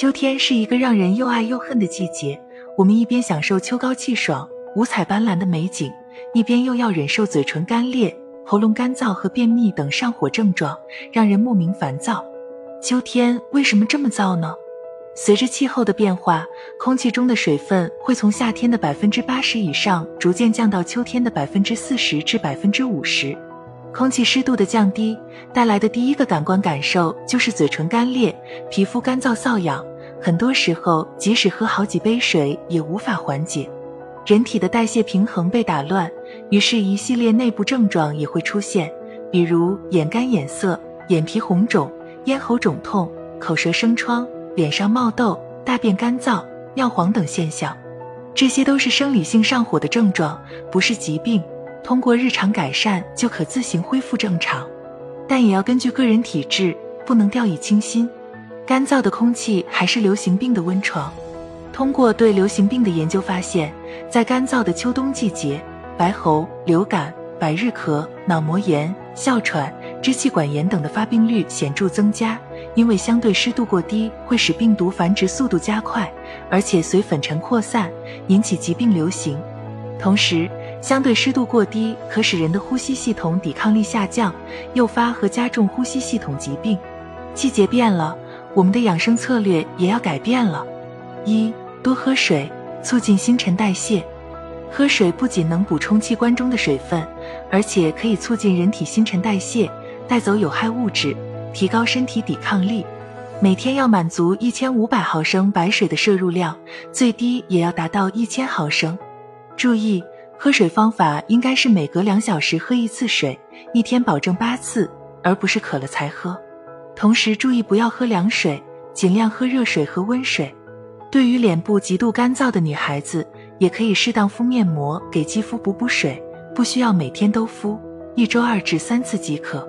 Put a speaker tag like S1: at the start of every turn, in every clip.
S1: 秋天是一个让人又爱又恨的季节，我们一边享受秋高气爽、五彩斑斓的美景，一边又要忍受嘴唇干裂、喉咙干燥和便秘等上火症状，让人莫名烦躁。秋天为什么这么燥呢？随着气候的变化，空气中的水分会从夏天的百分之八十以上，逐渐降到秋天的百分之四十至百分之五十。空气湿度的降低带来的第一个感官感受就是嘴唇干裂、皮肤干燥瘙痒，很多时候即使喝好几杯水也无法缓解。人体的代谢平衡被打乱，于是一系列内部症状也会出现，比如眼干眼涩、眼皮红肿、咽喉肿痛、口舌生疮。脸上冒痘、大便干燥、尿黄等现象，这些都是生理性上火的症状，不是疾病。通过日常改善就可自行恢复正常，但也要根据个人体质，不能掉以轻心。干燥的空气还是流行病的温床。通过对流行病的研究发现，在干燥的秋冬季节，白喉、流感、百日咳、脑膜炎、哮喘、支气管炎等的发病率显著增加。因为相对湿度过低，会使病毒繁殖速度加快，而且随粉尘扩散，引起疾病流行。同时，相对湿度过低可使人的呼吸系统抵抗力下降，诱发和加重呼吸系统疾病。季节变了，我们的养生策略也要改变了。一多喝水，促进新陈代谢。喝水不仅能补充器官中的水分，而且可以促进人体新陈代谢，带走有害物质。提高身体抵抗力，每天要满足一千五百毫升白水的摄入量，最低也要达到一千毫升。注意，喝水方法应该是每隔两小时喝一次水，一天保证八次，而不是渴了才喝。同时注意不要喝凉水，尽量喝热水和温水。对于脸部极度干燥的女孩子，也可以适当敷面膜给肌肤补补水，不需要每天都敷，一周二至三次即可。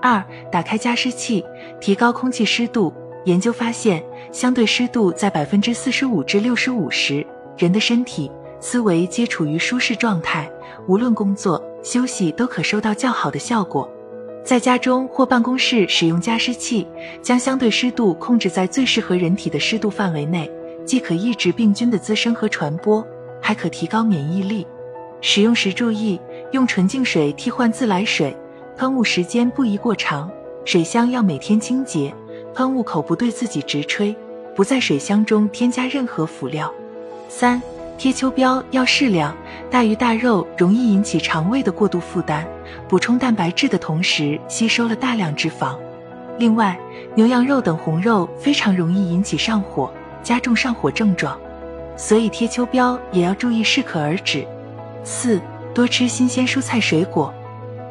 S1: 二、打开加湿器，提高空气湿度。研究发现，相对湿度在百分之四十五至六十五时，人的身体、思维皆处于舒适状态，无论工作、休息都可收到较好的效果。在家中或办公室使用加湿器，将相对湿度控制在最适合人体的湿度范围内，既可抑制病菌的滋生和传播，还可提高免疫力。使用时注意，用纯净水替换自来水。喷雾时间不宜过长，水箱要每天清洁，喷雾口不对自己直吹，不在水箱中添加任何辅料。三、贴秋膘要适量，大鱼大肉容易引起肠胃的过度负担，补充蛋白质的同时吸收了大量脂肪。另外，牛羊肉等红肉非常容易引起上火，加重上火症状，所以贴秋膘也要注意适可而止。四、多吃新鲜蔬菜水果。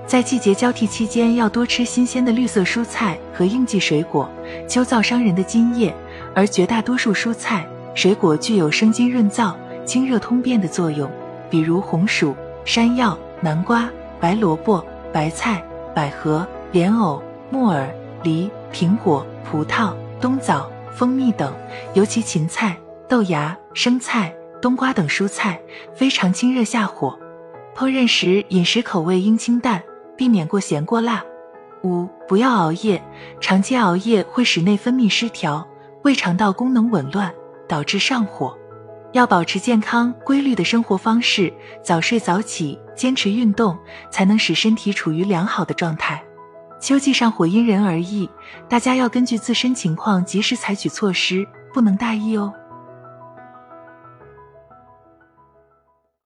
S1: 在季节交替期间，要多吃新鲜的绿色蔬菜和应季水果。秋燥伤人的津液，而绝大多数蔬菜、水果具有生津润燥、清热通便的作用，比如红薯、山药、南瓜、白萝卜、白菜、百合、莲藕、木耳、梨、苹果、葡萄、冬枣、蜂蜜等。尤其芹菜、豆芽、生菜、冬瓜等蔬菜非常清热下火。烹饪时饮食口味应清淡。避免过咸过辣。五、不要熬夜，长期熬夜会使内分泌失调，胃肠道功能紊乱，导致上火。要保持健康规律的生活方式，早睡早起，坚持运动，才能使身体处于良好的状态。秋季上火因人而异，大家要根据自身情况及时采取措施，不能大意哦。